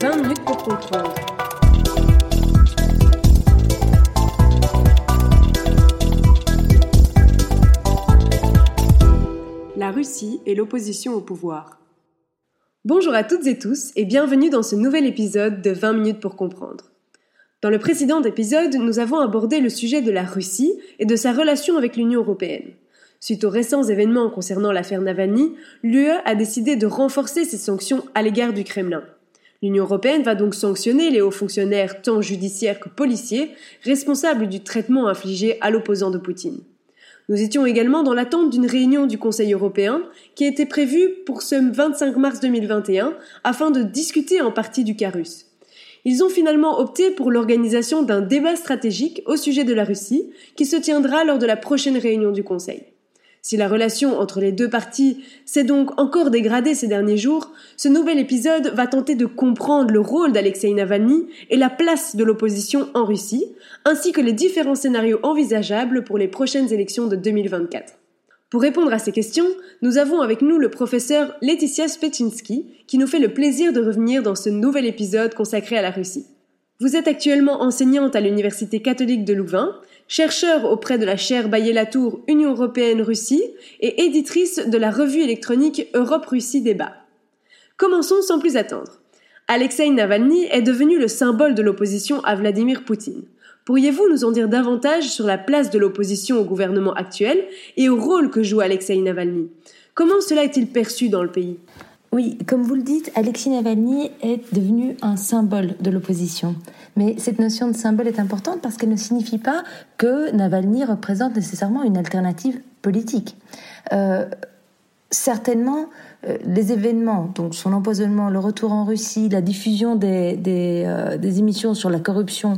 20 minutes pour comprendre. La Russie et l'opposition au pouvoir. Bonjour à toutes et tous et bienvenue dans ce nouvel épisode de 20 minutes pour comprendre. Dans le précédent épisode, nous avons abordé le sujet de la Russie et de sa relation avec l'Union européenne. Suite aux récents événements concernant l'affaire Navalny, l'UE a décidé de renforcer ses sanctions à l'égard du Kremlin. L'Union européenne va donc sanctionner les hauts fonctionnaires tant judiciaires que policiers responsables du traitement infligé à l'opposant de Poutine. Nous étions également dans l'attente d'une réunion du Conseil européen qui était prévue pour ce 25 mars 2021 afin de discuter en partie du cas russe. Ils ont finalement opté pour l'organisation d'un débat stratégique au sujet de la Russie qui se tiendra lors de la prochaine réunion du Conseil. Si la relation entre les deux parties s'est donc encore dégradée ces derniers jours, ce nouvel épisode va tenter de comprendre le rôle d'Alexei Navalny et la place de l'opposition en Russie, ainsi que les différents scénarios envisageables pour les prochaines élections de 2024. Pour répondre à ces questions, nous avons avec nous le professeur Laetitia Spetchinski, qui nous fait le plaisir de revenir dans ce nouvel épisode consacré à la Russie. Vous êtes actuellement enseignante à l'Université catholique de Louvain, chercheur auprès de la chaire Bayer-Latour Union européenne-Russie et éditrice de la revue électronique Europe-Russie Débat. Commençons sans plus attendre. Alexei Navalny est devenu le symbole de l'opposition à Vladimir Poutine. Pourriez-vous nous en dire davantage sur la place de l'opposition au gouvernement actuel et au rôle que joue Alexei Navalny? Comment cela est-il perçu dans le pays? Oui, comme vous le dites, Alexei Navalny est devenu un symbole de l'opposition. Mais cette notion de symbole est importante parce qu'elle ne signifie pas que Navalny représente nécessairement une alternative politique. Euh, certainement, euh, les événements, donc son empoisonnement, le retour en Russie, la diffusion euh, des émissions sur la corruption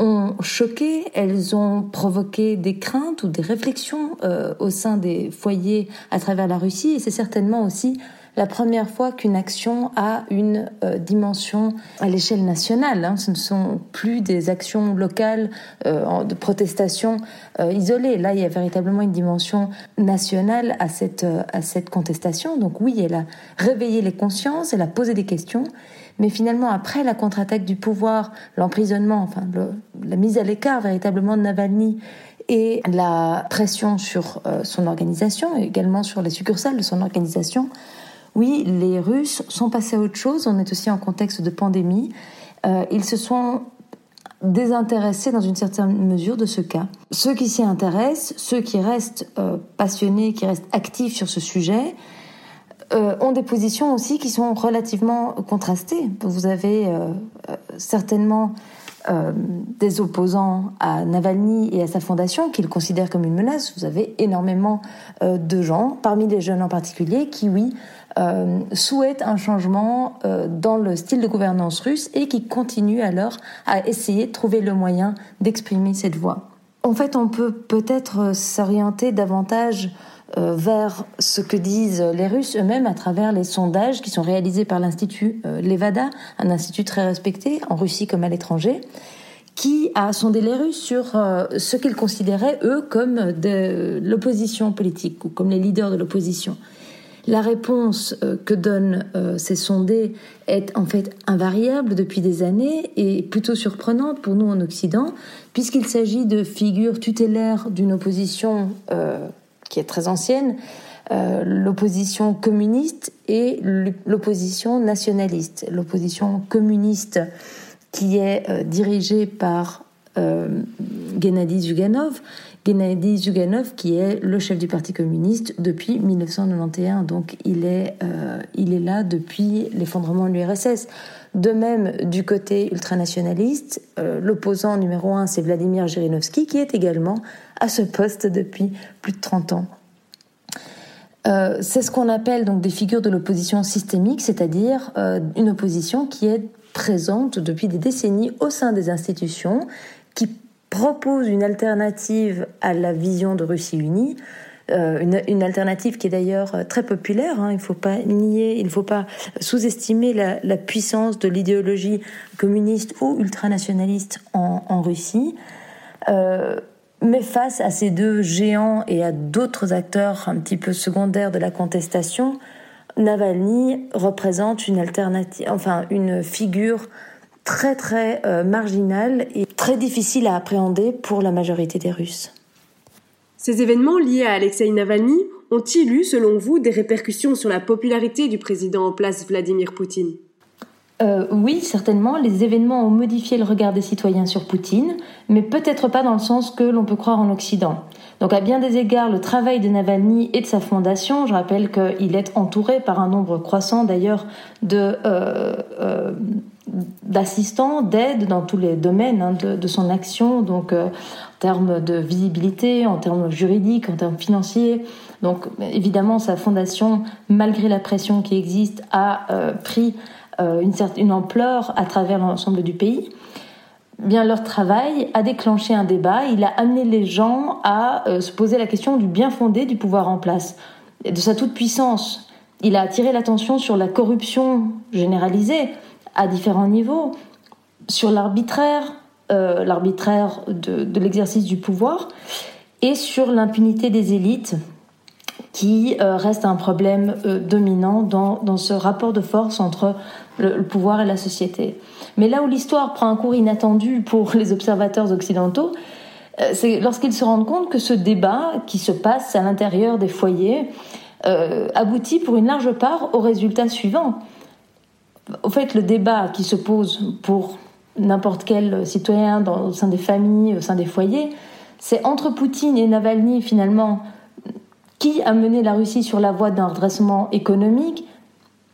ont choqué, elles ont provoqué des craintes ou des réflexions au sein des foyers à travers la Russie et c'est certainement aussi la première fois qu'une action a une euh, dimension à l'échelle nationale. Hein. Ce ne sont plus des actions locales euh, de protestation euh, isolées. Là, il y a véritablement une dimension nationale à cette, à cette contestation. Donc oui, elle a réveillé les consciences, elle a posé des questions. Mais finalement, après la contre-attaque du pouvoir, l'emprisonnement, enfin la mise à l'écart véritablement de Navalny et la pression sur son organisation et également sur les succursales de son organisation, oui, les Russes sont passés à autre chose. On est aussi en contexte de pandémie. Euh, ils se sont désintéressés dans une certaine mesure de ce cas. Ceux qui s'y intéressent, ceux qui restent euh, passionnés, qui restent actifs sur ce sujet, euh, ont des positions aussi qui sont relativement contrastées. Vous avez certainement des opposants à Navalny et à sa fondation qu'ils considèrent comme une menace. Vous avez énormément de gens, parmi les jeunes en particulier, qui, oui, souhaitent un changement dans le style de gouvernance russe et qui continuent alors à essayer de trouver le moyen d'exprimer cette voix. En fait, on peut peut-être s'orienter davantage euh, vers ce que disent les Russes eux-mêmes à travers les sondages qui sont réalisés par l'Institut euh, Levada, un institut très respecté en Russie comme à l'étranger, qui a sondé les Russes sur euh, ce qu'ils considéraient, eux, comme de l'opposition politique ou comme les leaders de l'opposition. La réponse que donnent ces sondés est en fait invariable depuis des années et plutôt surprenante pour nous en Occident, puisqu'il s'agit de figures tutélaires d'une opposition qui est très ancienne, euh, l'opposition communiste et l'opposition nationaliste. L'opposition communiste qui est euh, dirigée par euh, Gennady Zyuganov, Gennady Zyuganov qui est le chef du Parti communiste depuis 1991, donc il est, euh, il est là depuis l'effondrement de l'URSS. De même, du côté ultranationaliste, l'opposant numéro un, c'est Vladimir Zhirinovsky, qui est également à ce poste depuis plus de 30 ans. Euh, c'est ce qu'on appelle donc des figures de l'opposition systémique, c'est-à-dire euh, une opposition qui est présente depuis des décennies au sein des institutions, qui propose une alternative à la vision de Russie unie, euh, une, alternative qui est d'ailleurs très populaire. Hein, il ne faut pas nier, il ne faut pas sous-estimer la, puissance de l'idéologie communiste ou ultranationaliste en, Russie. Mais face à ces deux géants et à d'autres acteurs un petit peu secondaires de la contestation, Navalny représente une alternative, enfin une figure très très euh, marginale et très difficile à appréhender pour la majorité des Russes. Ces événements liés à Alexei Navalny ont-ils eu, selon vous, des répercussions sur la popularité du président en place Vladimir Poutine? Euh, oui, certainement, les événements ont modifié le regard des citoyens sur Poutine, mais peut-être pas dans le sens que l'on peut croire en Occident. Donc à bien des égards, le travail de Navalny et de sa fondation, je rappelle qu'il est entouré par un nombre croissant d'ailleurs de euh, euh, d'assistants, d'aide dans tous les domaines hein, de, son action, donc en termes de visibilité, en termes juridiques, en termes financiers. Donc évidemment, sa fondation, malgré la pression qui existe, a pris euh, une, ampleur à travers l'ensemble du pays, bien leur travail a déclenché un débat. Il a amené les gens à euh, se poser la question du bien fondé du pouvoir en place, de sa toute puissance. Il a attiré l'attention sur la corruption généralisée à différents niveaux, sur l'arbitraire, euh, l'arbitraire de l'exercice du pouvoir, et sur l'impunité des élites qui euh, reste un problème euh, dominant dans, dans, ce rapport de force entre le, pouvoir et la société. Mais là où l'histoire prend un cours inattendu pour les observateurs occidentaux, c'est lorsqu'ils se rendent compte que ce débat qui se passe à l'intérieur des foyers aboutit pour une large part au résultat suivant. Au fait, le débat qui se pose pour n'importe quel citoyen dans, au sein des familles, au sein des foyers, c'est entre Poutine et Navalny finalement. Qui a mené la Russie sur la voie d'un redressement économique?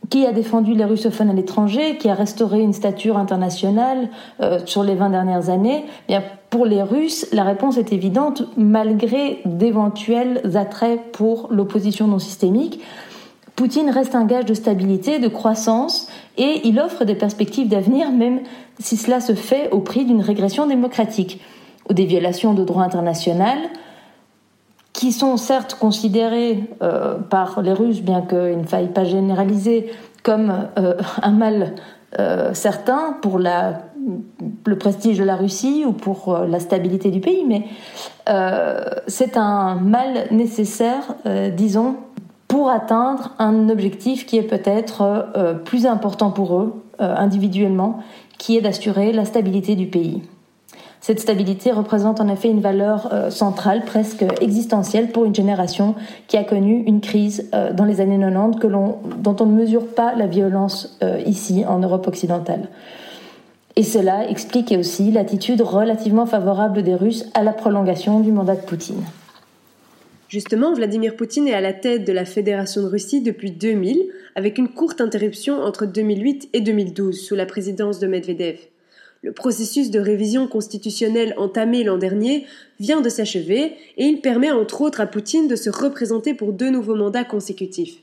Qui a défendu les russophones à l'étranger, qui a restauré une stature internationale euh, sur les 20 dernières années? Eh Pour les Russes, la réponse est évidente, malgré d'éventuels attraits pour l'opposition non systémique. Poutine reste un gage de stabilité, de croissance, et il offre des perspectives d'avenir, même si cela se fait au prix d'une régression démocratique, ou des violations de droit international, qui sont certes considérés euh, par les Russes, bien qu'il ne faille pas généraliser, comme euh, un mal euh, certain pour le prestige de la Russie ou pour la stabilité du pays, mais c'est un mal nécessaire, disons, pour atteindre un objectif qui est peut-être plus important pour eux individuellement, qui est d'assurer la stabilité du pays. Cette stabilité représente en effet une valeur euh, centrale, presque existentielle pour une génération qui a connu une crise euh, dans les années 90 que dont on ne mesure pas la violence euh, ici en Europe occidentale. Et cela explique aussi l'attitude relativement favorable des Russes à la prolongation du mandat de Poutine. Justement, Vladimir Poutine est à la tête de la Fédération de Russie depuis 2000, avec une courte interruption entre 2008 et 2012 sous la présidence de Medvedev. Le processus de révision constitutionnelle entamé l'an dernier vient de s'achever et il permet entre autres à Poutine de se représenter pour deux nouveaux mandats consécutifs.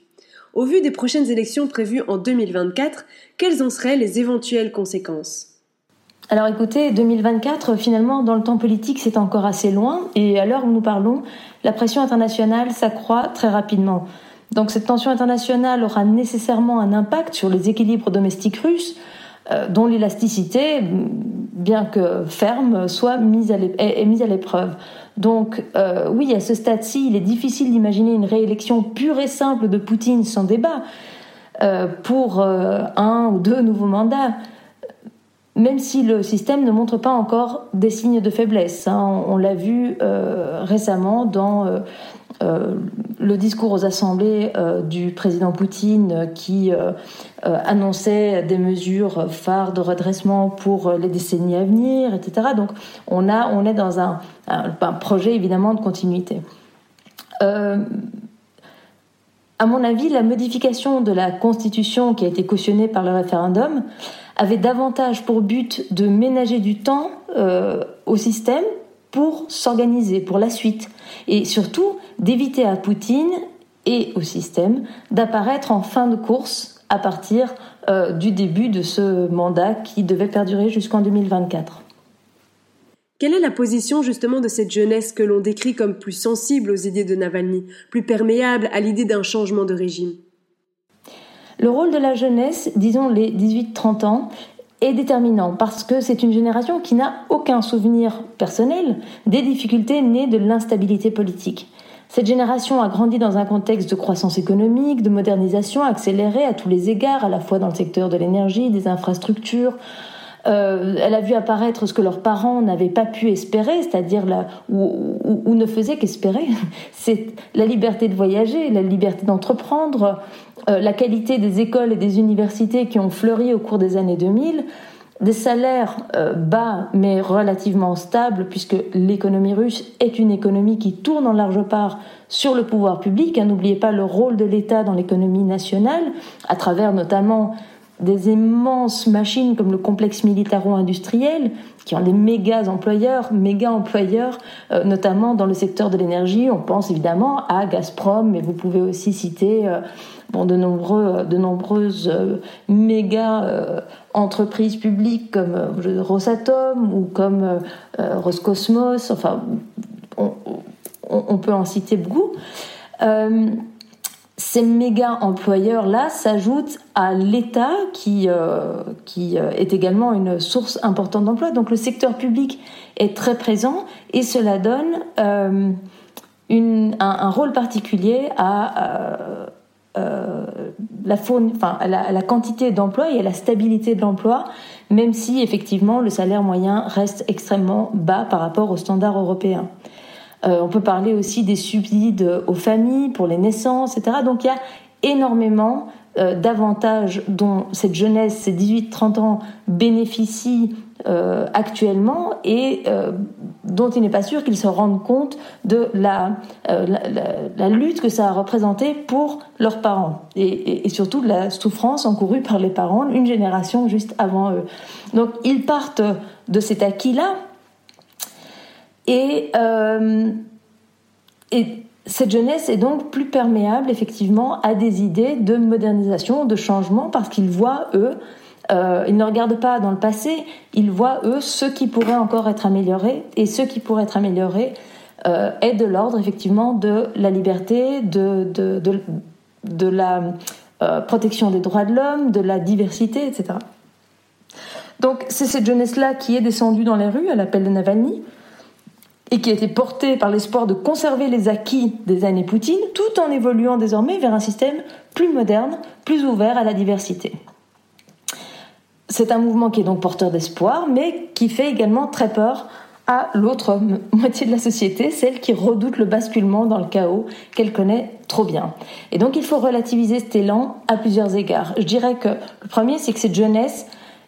Au vu des prochaines élections prévues en 2024, quelles en seraient les éventuelles conséquences? Alors écoutez, 2024, finalement, dans le temps politique, c'est encore assez loin, et à l'heure où nous parlons, la pression internationale s'accroît très rapidement. Donc cette tension internationale aura nécessairement un impact sur les équilibres domestiques russes, euh, dont l'élasticité, bien que ferme, soit mise à est mise à l'épreuve. Donc euh, oui, à ce stade-ci, il est difficile d'imaginer une réélection pure et simple de Poutine sans débat euh, pour un ou deux nouveaux mandats même si le système ne montre pas encore des signes de faiblesse. Hein. On, l'a vu récemment dans euh, le discours aux assemblées euh, du président Poutine qui euh, annonçait des mesures phares de redressement pour les décennies à venir, etc. Donc on, a, on est dans un, projet évidemment de continuité. à mon avis, la modification de la Constitution qui a été cautionnée par le référendum avait davantage pour but de ménager du temps au système pour s'organiser pour la suite et surtout d'éviter à Poutine et au système d'apparaître en fin de course à partir euh, du début de ce mandat qui devait perdurer jusqu'en 2024. Quelle est la position justement de cette jeunesse que l'on décrit comme plus sensible aux idées de Navalny, plus perméable à l'idée d'un changement de régime? Le rôle de la jeunesse, disons les 18-30 ans, est déterminant parce que c'est une génération qui n'a aucun souvenir personnel des difficultés nées de l'instabilité politique. Cette génération a grandi dans un contexte de croissance économique, de modernisation accélérée à tous les égards, à la fois dans le secteur de l'énergie, des infrastructures. Euh, elle a vu apparaître ce que leurs parents n'avaient pas pu espérer, c'est-à-dire ou, ou, ne faisaient qu'espérer. C'est la liberté de voyager, la liberté d'entreprendre, euh, la qualité des écoles et des universités qui ont fleuri au cours des années 2000 des salaires euh, bas mais relativement stables, puisque l'économie russe est une économie qui tourne en large part sur le pouvoir public. Hein, n'oubliez pas le rôle de l'État dans l'économie nationale, à travers notamment des immenses machines comme le complexe militaro-industriel, qui ont des méga employeurs, méga employeurs, euh, notamment dans le secteur de l'énergie. On pense évidemment à Gazprom, mais vous pouvez aussi citer euh, bon, de, nombreux, de nombreuses méga entreprises publiques comme euh, Rosatom ou comme euh, euh, Roscosmos, enfin, on, peut en citer beaucoup. Ces méga employeurs-là s'ajoutent à l'État qui, qui est également une source importante d'emploi. Donc le secteur public est très présent et cela donne une, un, rôle particulier à euh, la, quantité d'emploi et à la stabilité de l'emploi, même si effectivement le salaire moyen reste extrêmement bas par rapport aux standards européens. Euh, on peut parler aussi des subsides aux familles pour les naissances, etc. Donc il y a énormément euh, d'avantages dont cette jeunesse, ces 18-30 ans, bénéficient euh, actuellement et dont il n'est pas sûr qu'ils se rendent compte de la, la, lutte que ça a représenté pour leurs parents et, et, surtout de la souffrance encourue par les parents une génération juste avant eux. Donc ils partent de cet acquis-là et, et cette jeunesse est donc plus perméable effectivement à des idées de modernisation, de changement, parce qu'ils voient, eux, euh, ils ne regardent pas dans le passé, ils voient, eux, ce qui pourrait encore être amélioré, et ce qui pourrait être amélioré euh, est de l'ordre effectivement de la liberté, de, de, de, la euh, protection des droits de l'homme, de la diversité, etc. Donc c'est cette jeunesse-là qui est descendue dans les rues à l'appel de Navalny, et qui été porté par l'espoir de conserver les acquis des années Poutine, tout en évoluant désormais vers un système plus moderne, plus ouvert à la diversité. C'est un mouvement qui est donc porteur d'espoir, mais qui fait également très peur à l'autre moitié de la société, celle qui redoute le basculement dans le chaos qu'elle connaît trop bien. Et donc il faut relativiser cet élan à plusieurs égards. Je dirais que le premier, c'est que cette jeunesse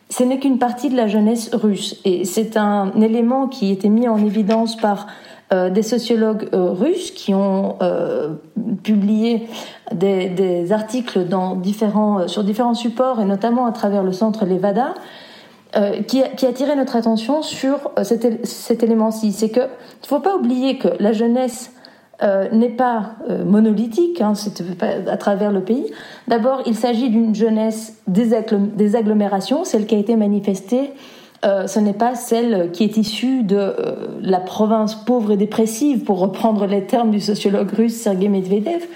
ce n'est qu'une partie de la jeunesse russe. Et c'est un élément qui été mis en évidence par euh, des sociologues euh, russes qui ont euh, publié des, articles dans différents, sur différents supports, et notamment à travers le centre Levada, qui, qui a attiré notre attention sur cet, élément-ci. C'est qu'il ne faut pas oublier que la jeunesse euh, n'est pas euh, monolithique, hein, à travers le pays. D'abord, il s'agit d'une jeunesse des, agglomérations, celle qui a été manifestée. Euh, ce n'est pas celle qui est issue de la province pauvre et dépressive, pour reprendre les termes du sociologue russe Sergei Medvedev.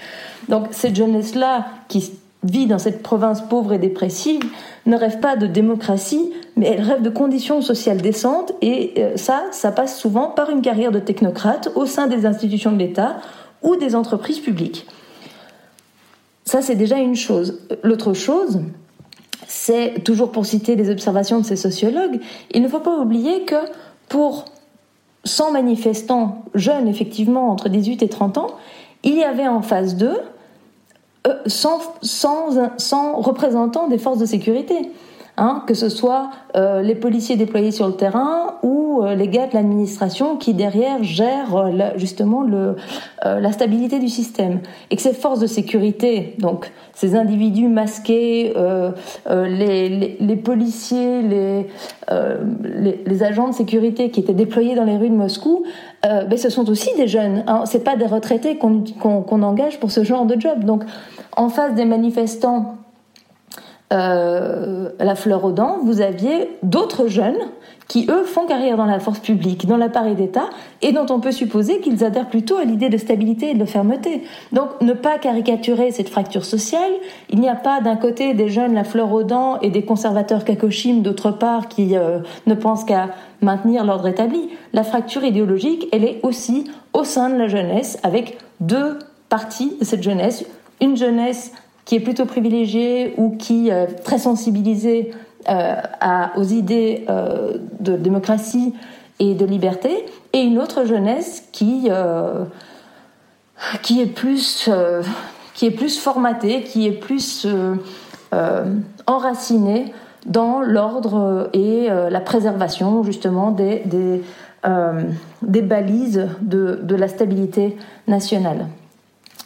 Donc cette jeunesse-là, qui vit dans cette province pauvre et dépressive, ne rêve pas de démocratie, mais elle rêve de conditions sociales décentes, et euh, ça, ça passe souvent par une carrière de technocrate au sein des institutions de l'État ou des entreprises publiques. Ça, c'est déjà une chose. L'autre chose, c'est, toujours pour citer les observations de ces sociologues, il ne faut pas oublier que pour 100 manifestants jeunes, effectivement, entre 18 et 30 ans, il y avait en phase 2 sans, sans, sans représentants des forces de sécurité. Hein, que ce soit euh, les policiers déployés sur le terrain ou euh, les gars de l'administration qui derrière gèrent euh, justement la stabilité du système. Et que ces forces de sécurité, donc ces individus masqués, les, policiers, les, agents de sécurité qui étaient déployés dans les rues de Moscou, ben, ce sont aussi des jeunes. Hein. C'est pas des retraités qu'on engage pour ce genre de job. Donc en face des manifestants euh, la fleur aux dents, vous aviez d'autres jeunes qui, eux, font carrière dans la force publique, dans l'appareil d'État, et dont on peut supposer qu'ils adhèrent plutôt à l'idée de stabilité et de fermeté. Donc, ne pas caricaturer cette fracture sociale. Il n'y a pas d'un côté des jeunes la fleur aux dents et des conservateurs kakoshim d'autre part qui euh, ne pensent qu'à maintenir l'ordre établi. La fracture idéologique, elle est aussi au sein de la jeunesse, avec deux parties de cette jeunesse. Une jeunesse qui est plutôt privilégiée ou qui est euh, très sensibilisée euh, aux idées euh, de démocratie et de liberté, et une autre jeunesse qui, qui, est, plus, qui est plus formatée, qui est plus enracinée dans l'ordre et la préservation justement des, des, des balises de, de la stabilité nationale.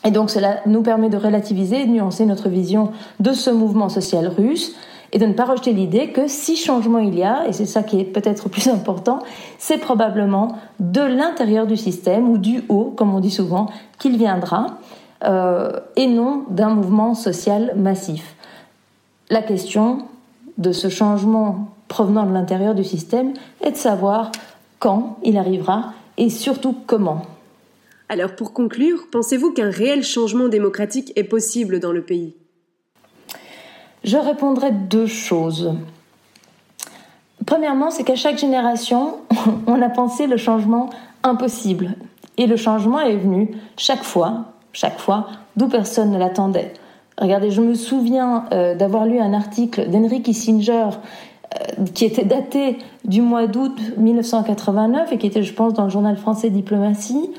Et donc cela nous permet de relativiser et de nuancer notre vision de ce mouvement social russe et de ne pas rejeter l'idée que si changement il y a, et c'est ça qui est peut-être plus important, c'est probablement de l'intérieur du système ou du haut, comme on dit souvent, qu'il viendra, euh, et non d'un mouvement social massif. La question de ce changement provenant de l'intérieur du système est de savoir quand il arrivera et surtout comment. Alors pour conclure, pensez-vous qu'un réel changement démocratique est possible dans le pays? Je répondrai deux choses. Premièrement, c'est qu'à chaque génération, on a pensé le changement impossible. Et le changement est venu chaque fois, chaque fois, d'où personne ne l'attendait. Regardez, je me souviens euh, d'avoir lu un article d'Henry Kissinger qui était daté du mois d'août 1989 et qui était, je pense, dans le journal français Diplomatie,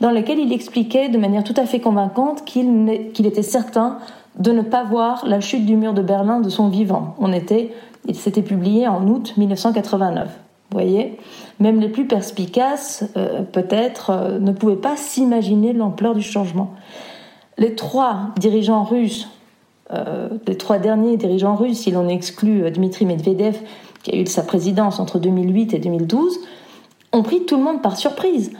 dans lequel il expliquait de manière tout à fait convaincante qu'il était certain de ne pas voir la chute du mur de Berlin de son vivant. On était, il s'était publié en août 1989. Vous voyez? Même les plus perspicaces, euh, peut-être, euh, ne pouvaient pas s'imaginer l'ampleur du changement. Les trois dirigeants russes, euh, les trois derniers dirigeants russes, si l'on exclut Dmitri Medvedev, qui a eu sa présidence entre 2008 et 2012, ont pris tout le monde par surprise.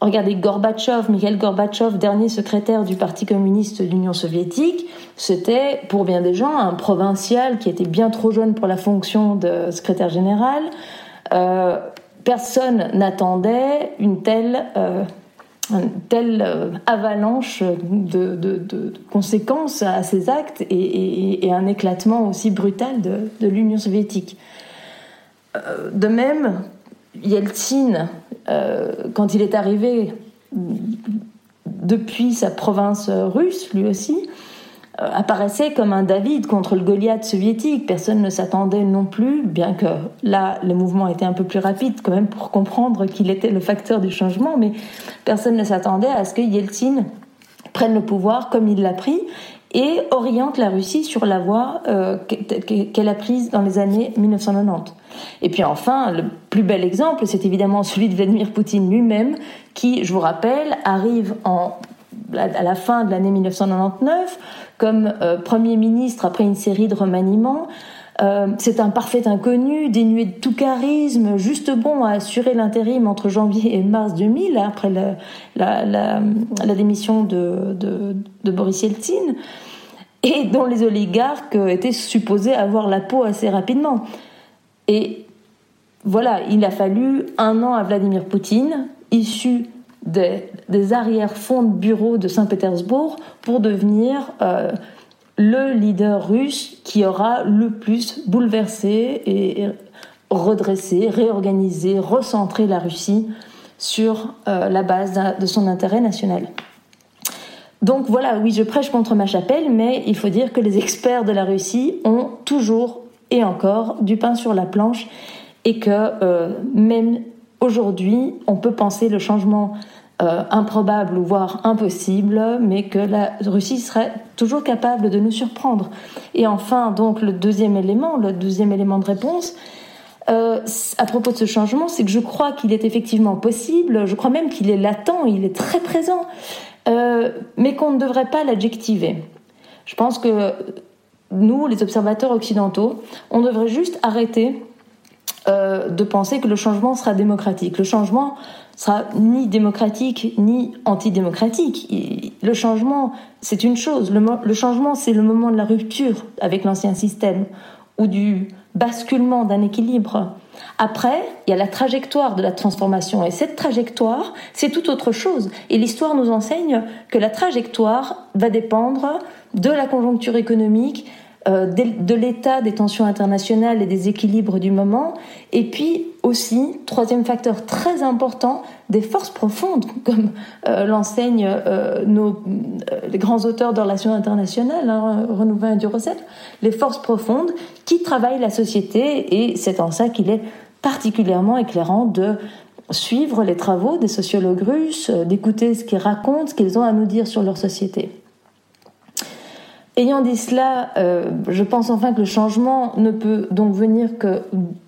Regardez Gorbatchev, Mikhail Gorbatchev, dernier secrétaire du Parti communiste de l'Union soviétique, c'était pour bien des gens un provincial qui était bien trop jeune pour la fonction de secrétaire général. Euh, personne n'attendait une telle, euh, telle euh, avalanche de, conséquences à ces actes et, un éclatement aussi brutal de, l'Union soviétique. de même, Yeltsin, euh, quand il est arrivé depuis sa province russe, lui aussi, euh, apparaissait comme un David contre le Goliath soviétique. Personne ne s'attendait non plus, bien que là, le mouvement était un peu plus rapide quand même pour comprendre qu'il était le facteur du changement, mais personne ne s'attendait à ce que Yeltsin prenne le pouvoir comme il l'a pris et oriente la Russie sur la voie euh, qu'elle a prise dans les années 1990. Et puis enfin, le plus bel exemple, c'est évidemment celui de Vladimir Poutine lui-même, qui, je vous rappelle, arrive en, à la fin de l'année 1999 comme euh, Premier ministre après une série de remaniements. Euh, c'est un parfait inconnu, dénué de tout charisme, juste bon à assurer l'intérim entre janvier et mars 2000, après la, démission de, de Boris Yeltsin, et dont les oligarques étaient supposés avoir la peau assez rapidement. Et voilà, il a fallu un an à Vladimir Poutine, issu des, des arrière-fonds de bureau de Saint-Pétersbourg, pour devenir euh, le leader russe qui aura le plus bouleversé et redressé, réorganisé, recentré la Russie sur euh, la base de son intérêt national. Donc voilà, oui, je prêche contre ma chapelle, mais il faut dire que les experts de la Russie ont toujours et encore du pain sur la planche et que euh, même aujourd'hui, on peut penser le changement euh, improbable ou voire impossible, mais que la Russie serait toujours capable de nous surprendre. Et enfin, donc le deuxième élément, le deuxième élément de réponse, euh, à propos de ce changement, c'est que je crois qu'il est effectivement possible, je crois même qu'il est latent, il est très présent, euh, mais qu'on ne devrait pas l'adjectiver. Je pense que nous, les observateurs occidentaux, on devrait juste arrêter de penser que le changement sera démocratique. Le changement sera ni démocratique ni antidémocratique. Le changement, c'est une chose. Le, changement, c'est le moment de la rupture avec l'ancien système ou du basculement d'un équilibre. Après, il y a la trajectoire de la transformation. Et cette trajectoire, c'est tout autre chose. Et l'histoire nous enseigne que la trajectoire va dépendre de la conjoncture économique, de l'état des tensions internationales et des équilibres du moment, et puis aussi, troisième facteur très important, des forces profondes, comme euh, l'enseignent euh, nos les grands auteurs de relations internationales, hein, Renouvin et Durosset, les forces profondes qui travaillent la société, et c'est en ça qu'il est particulièrement éclairant de suivre les travaux des sociologues russes, d'écouter ce qu'ils racontent, ce qu'ils ont à nous dire sur leur société. Ayant dit cela, euh, je pense enfin que le changement ne peut donc venir que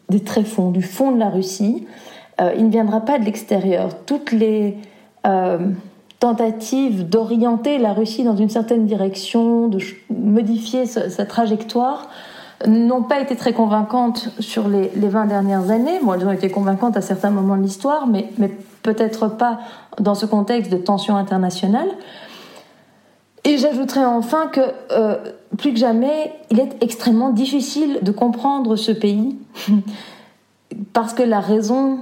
des tréfonds, du fond de la Russie. Euh, il ne viendra pas de l'extérieur. Toutes les euh, tentatives d'orienter la Russie dans une certaine direction, de modifier sa, trajectoire, n'ont pas été très convaincantes sur les, les 20 dernières années. Bon, elles ont été convaincantes à certains moments de l'histoire, mais, mais peut-être pas dans ce contexte de tension internationale. Et j'ajouterais enfin que euh, plus que jamais, il est extrêmement difficile de comprendre ce pays parce que la raison,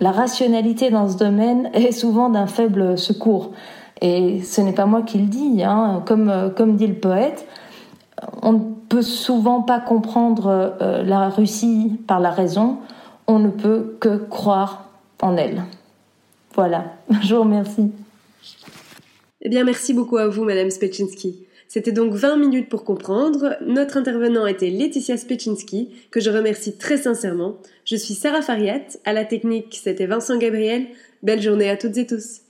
la rationalité dans ce domaine est souvent d'un faible secours. Et ce n'est pas moi qui le dis, hein. comme, euh, comme dit le poète, on ne peut souvent pas comprendre euh, la Russie par la raison, on ne peut que croire en elle. Voilà, je vous remercie. Eh bien, merci beaucoup à vous, Madame Spetchinski. C'était donc 20 minutes pour comprendre. Notre intervenant était Laetitia Spetchinski, que je remercie très sincèrement. Je suis Sarah Fariat. À la technique, c'était Vincent Gabriel. Belle journée à toutes et tous.